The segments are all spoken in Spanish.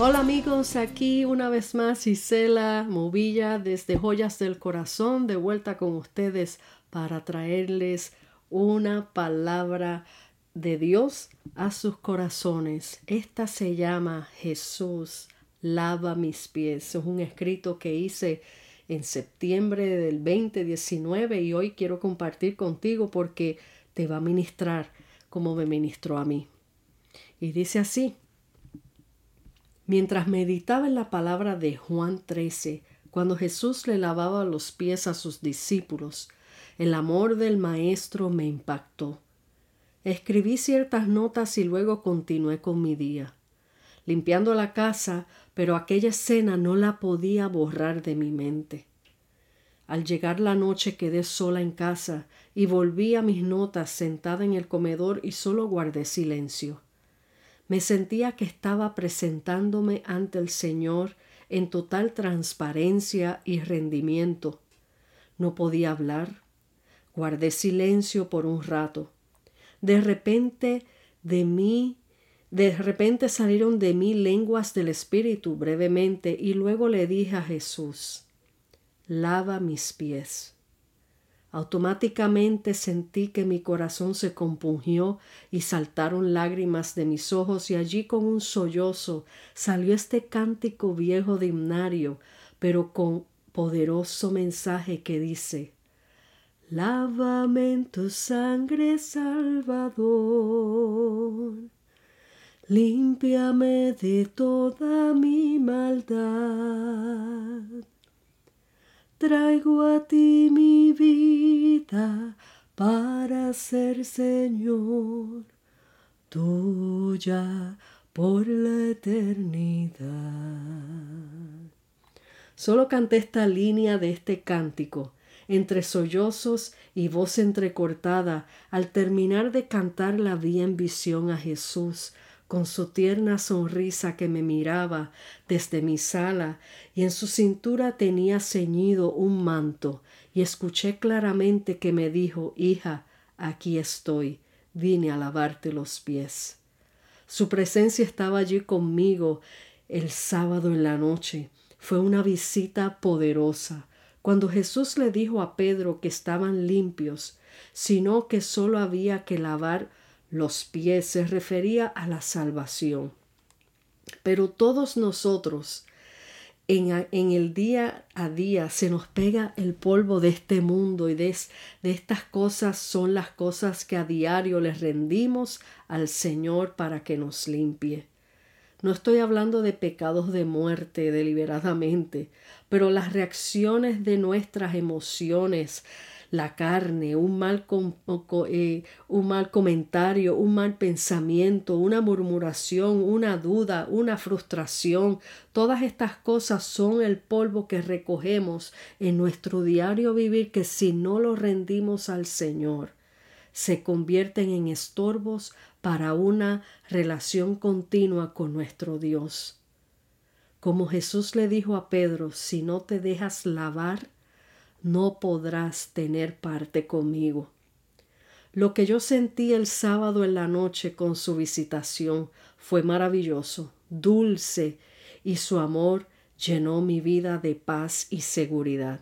Hola amigos, aquí una vez más Isela Movilla desde Joyas del Corazón, de vuelta con ustedes para traerles una palabra de Dios a sus corazones. Esta se llama Jesús lava mis pies. Es un escrito que hice en septiembre del 2019 y hoy quiero compartir contigo porque te va a ministrar como me ministró a mí. Y dice así, mientras meditaba en la palabra de Juan 13, cuando Jesús le lavaba los pies a sus discípulos, el amor del Maestro me impactó. Escribí ciertas notas y luego continué con mi día, limpiando la casa, pero aquella escena no la podía borrar de mi mente. Al llegar la noche quedé sola en casa y volví a mis notas sentada en el comedor y solo guardé silencio. Me sentía que estaba presentándome ante el Señor en total transparencia y rendimiento. No podía hablar. Guardé silencio por un rato. De repente de mí, de repente salieron de mí lenguas del Espíritu brevemente y luego le dije a Jesús, lava mis pies. Automáticamente sentí que mi corazón se compungió y saltaron lágrimas de mis ojos y allí con un sollozo salió este cántico viejo de himnario, pero con poderoso mensaje que dice Lávame en tu sangre, Salvador. Límpiame de toda mi maldad. Traigo a ti mi vida para ser Señor tuya por la eternidad. Solo canté esta línea de este cántico entre sollozos y voz entrecortada, al terminar de cantar la vi en visión a Jesús, con su tierna sonrisa que me miraba desde mi sala, y en su cintura tenía ceñido un manto, y escuché claramente que me dijo Hija, aquí estoy, vine a lavarte los pies. Su presencia estaba allí conmigo el sábado en la noche. Fue una visita poderosa. Cuando Jesús le dijo a Pedro que estaban limpios, sino que sólo había que lavar los pies, se refería a la salvación. Pero todos nosotros, en, el día a día se nos pega el polvo de este mundo y de, estas cosas son las cosas que a diario les rendimos al Señor para que nos limpie. No estoy hablando de pecados de muerte deliberadamente, pero las reacciones de nuestras emociones, la carne, un mal, eh, un mal comentario, un mal pensamiento, una murmuración, una duda, una frustración, todas estas cosas son el polvo que recogemos en nuestro diario vivir que si no lo rendimos al Señor, se convierten en estorbos para una relación continua con nuestro Dios. Como Jesús le dijo a Pedro, si no te dejas lavar, no podrás tener parte conmigo. Lo que yo sentí el sábado en la noche con su visitación fue maravilloso, dulce, y su amor llenó mi vida de paz y seguridad.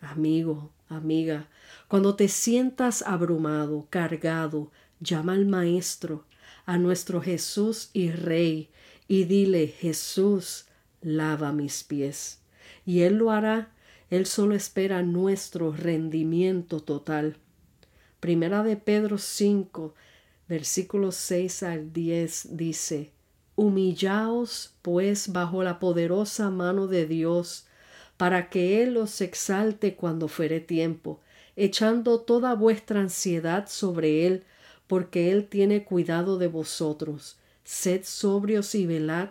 Amigo, amiga, cuando te sientas abrumado, cargado, llama al Maestro, a nuestro Jesús y Rey, y dile, Jesús, lava mis pies. Y Él lo hará, Él solo espera nuestro rendimiento total. Primera de Pedro 5, versículos 6 al 10 dice, Humillaos pues bajo la poderosa mano de Dios, para que Él os exalte cuando fuere tiempo, echando toda vuestra ansiedad sobre Él, porque Él tiene cuidado de vosotros. Sed sobrios y velad,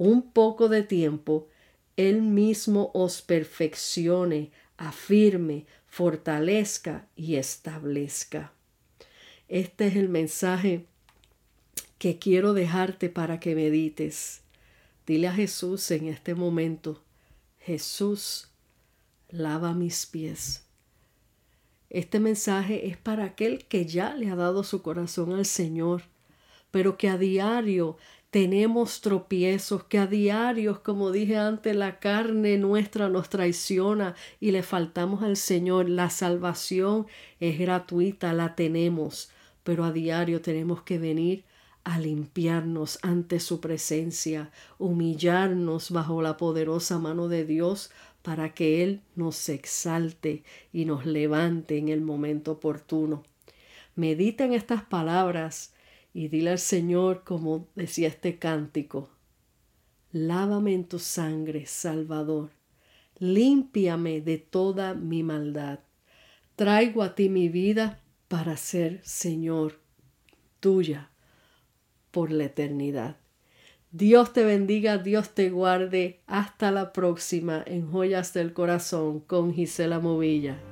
un poco de tiempo, Él mismo os perfeccione, afirme, fortalezca y establezca. Este es el mensaje que quiero dejarte para que medites. Dile a Jesús en este momento, Jesús, lava mis pies. Este mensaje es para aquel que ya le ha dado su corazón al Señor, pero que a diario tenemos tropiezos, que a diario, como dije antes, la carne nuestra nos traiciona y le faltamos al Señor. La salvación es gratuita, la tenemos, pero a diario tenemos que venir a limpiarnos ante su presencia, humillarnos bajo la poderosa mano de Dios para que Él nos exalte y nos levante en el momento oportuno. Medita en estas palabras y dile al Señor, como decía este cántico, lávame en tu sangre, Salvador, límpiame de toda mi maldad. Traigo a ti mi vida para ser Señor tuya por la eternidad. Dios te bendiga, Dios te guarde. Hasta la próxima en Joyas del Corazón con Gisela Movilla.